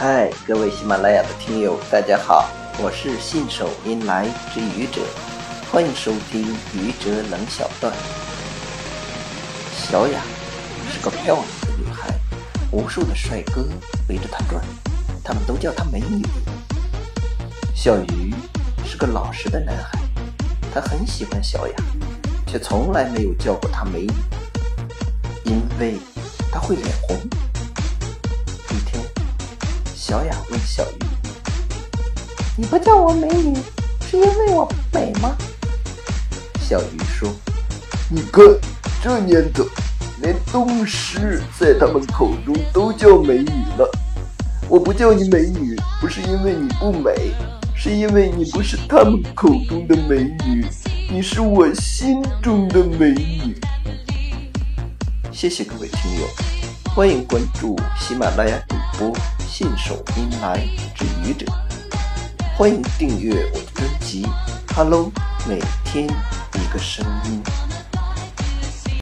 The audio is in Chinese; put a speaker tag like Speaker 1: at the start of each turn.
Speaker 1: 嗨，各位喜马拉雅的听友，大家好，我是信手拈来之愚者，欢迎收听愚者冷小段。小雅是个漂亮的女孩，无数的帅哥围着她转，他们都叫她美女。小鱼是个老实的男孩，他很喜欢小雅，却从来没有叫过她美女，因为他会脸红。小雅问小鱼：“
Speaker 2: 你不叫我美女，是因为我美吗？”
Speaker 1: 小鱼说：“
Speaker 3: 你看，这年头，连东施在他们口中都叫美女了。我不叫你美女，不是因为你不美，是因为你不是他们口中的美女，你是我心中的美女。”
Speaker 1: 谢谢各位听友，欢迎关注喜马拉雅主播。信手拈来之愚者，欢迎订阅我的专辑《Hello》，每天一个声音。